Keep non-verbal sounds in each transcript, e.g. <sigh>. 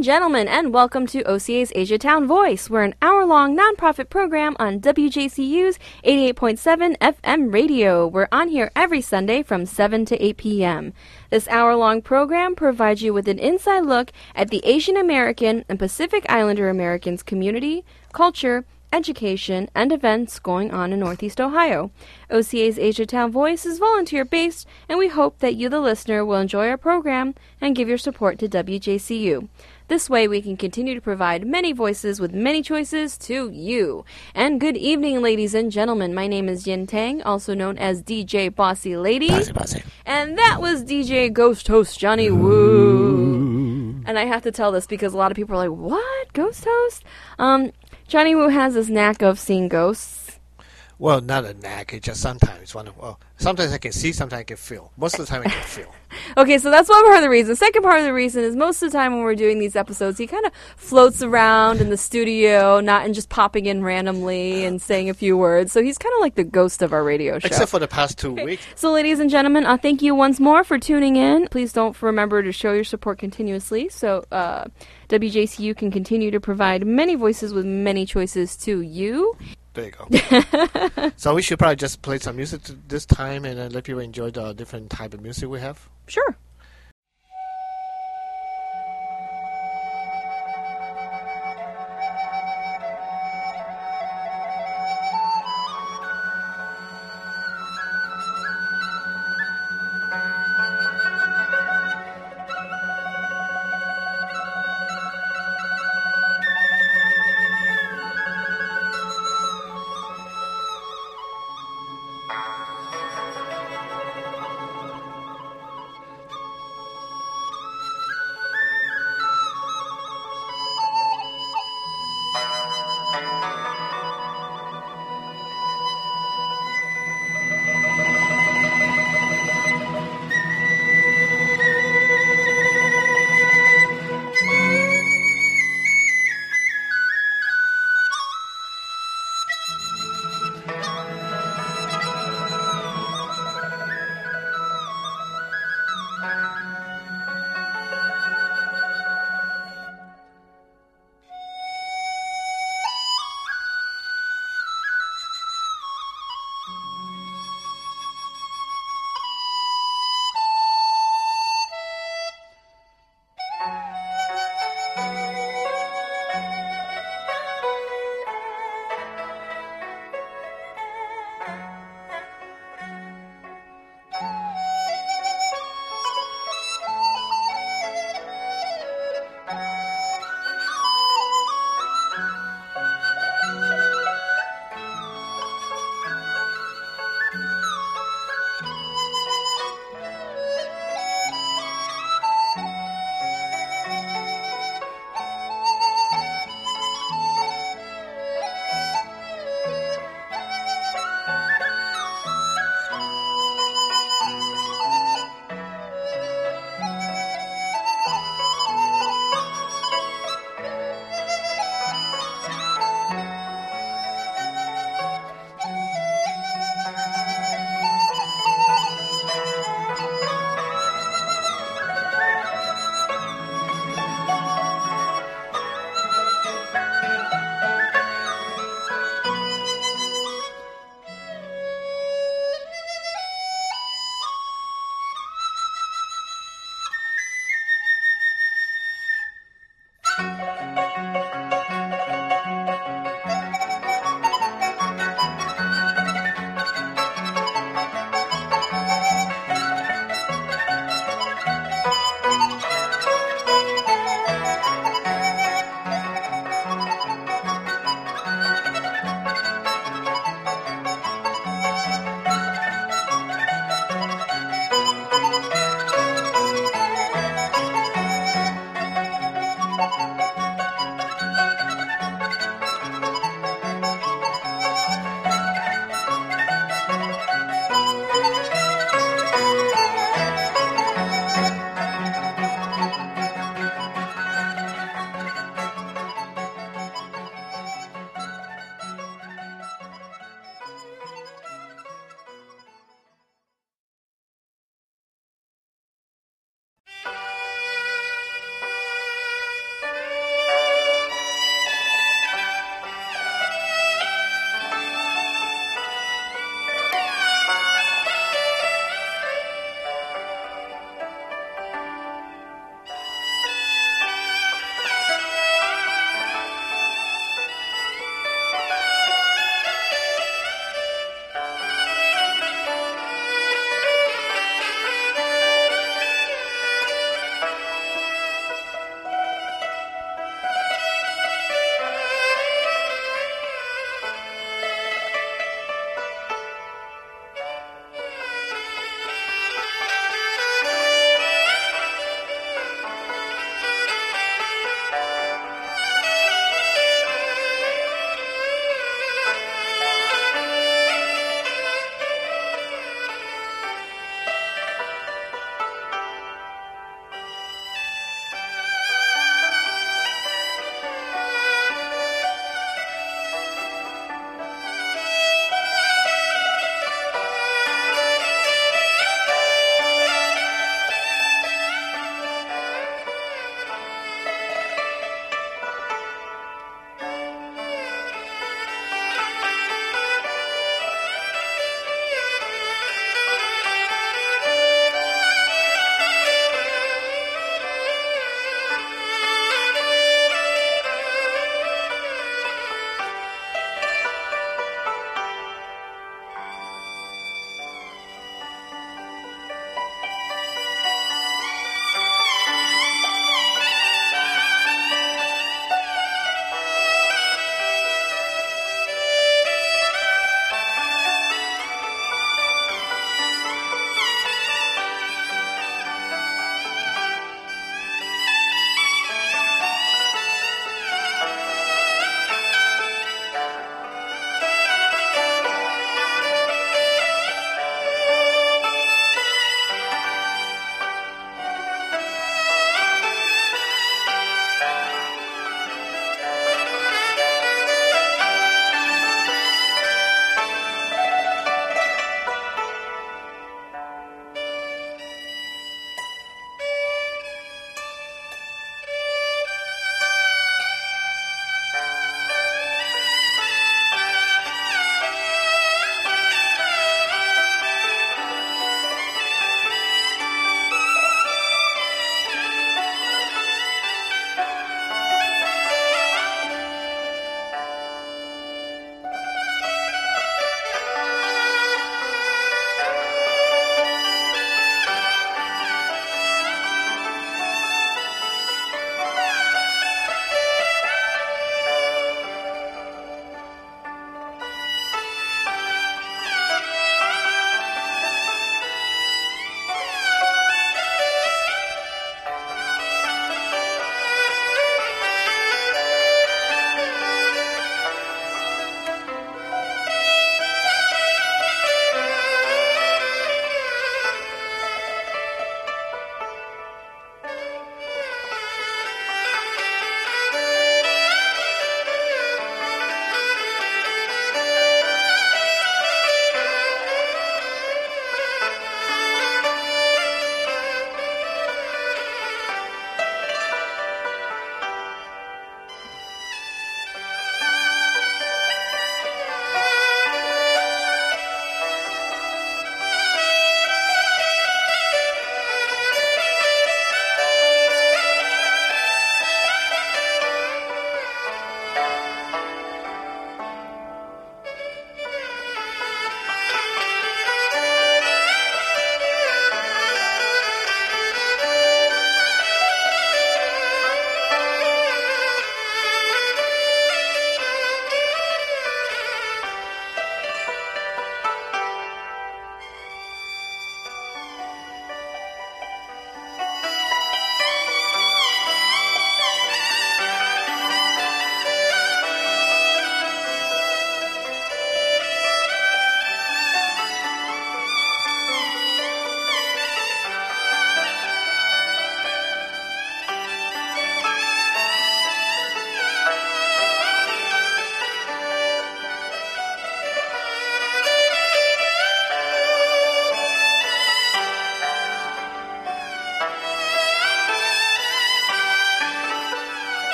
And gentlemen, and welcome to OCA's Asia Town Voice. We're an hour long nonprofit program on WJCU's 88.7 FM radio. We're on here every Sunday from 7 to 8 p.m. This hour long program provides you with an inside look at the Asian American and Pacific Islander Americans community, culture, education, and events going on in Northeast Ohio. OCA's Asia Town Voice is volunteer based, and we hope that you, the listener, will enjoy our program and give your support to WJCU. This way, we can continue to provide many voices with many choices to you. And good evening, ladies and gentlemen. My name is Yin Tang, also known as DJ Bossy Lady. Bossy, bossy. And that was DJ Ghost Host Johnny Woo. And I have to tell this because a lot of people are like, "What Ghost Host?" Um, Johnny Woo has this knack of seeing ghosts. Well, not a knack. It's just sometimes one. Of, well, sometimes I can see, sometimes I can feel. Most of the time, I can feel. <laughs> Okay, so that's one part of the reason. Second part of the reason is most of the time when we're doing these episodes, he kind of floats around in the studio, not and just popping in randomly and saying a few words. So he's kind of like the ghost of our radio show. Except for the past two weeks. So, ladies and gentlemen, uh, thank you once more for tuning in. Please don't remember to show your support continuously so uh, WJCU can continue to provide many voices with many choices to you. There you go. <laughs> so we should probably just play some music this time and uh, let people enjoy the different type of music we have. Sure.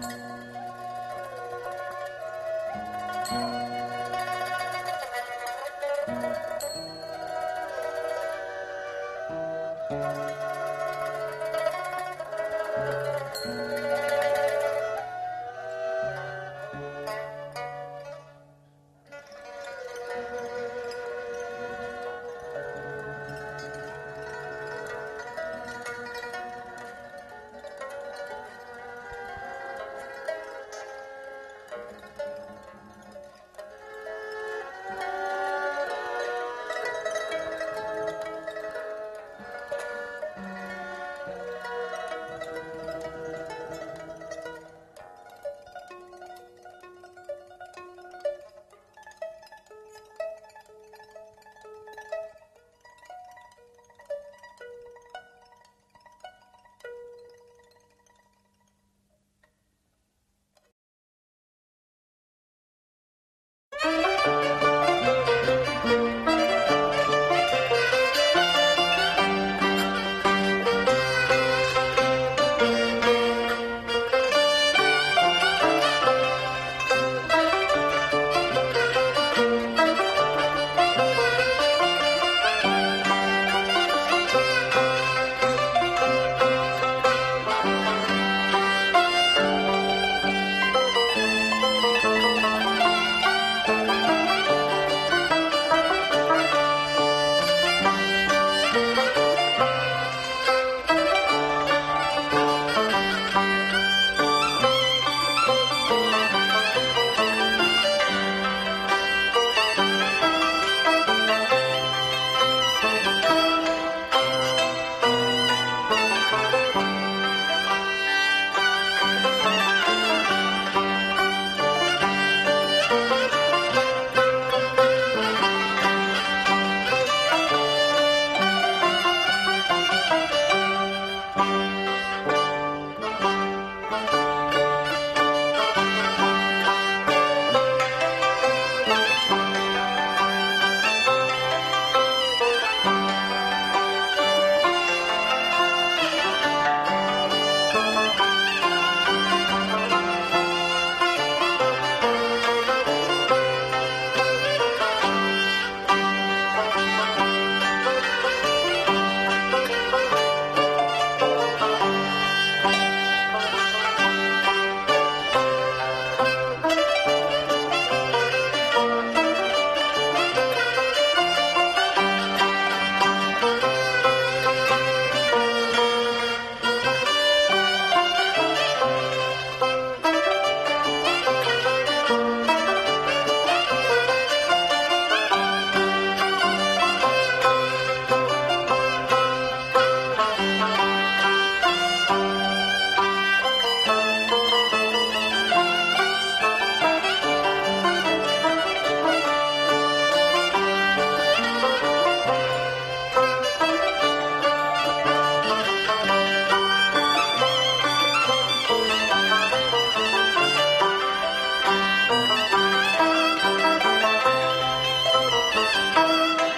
Música Música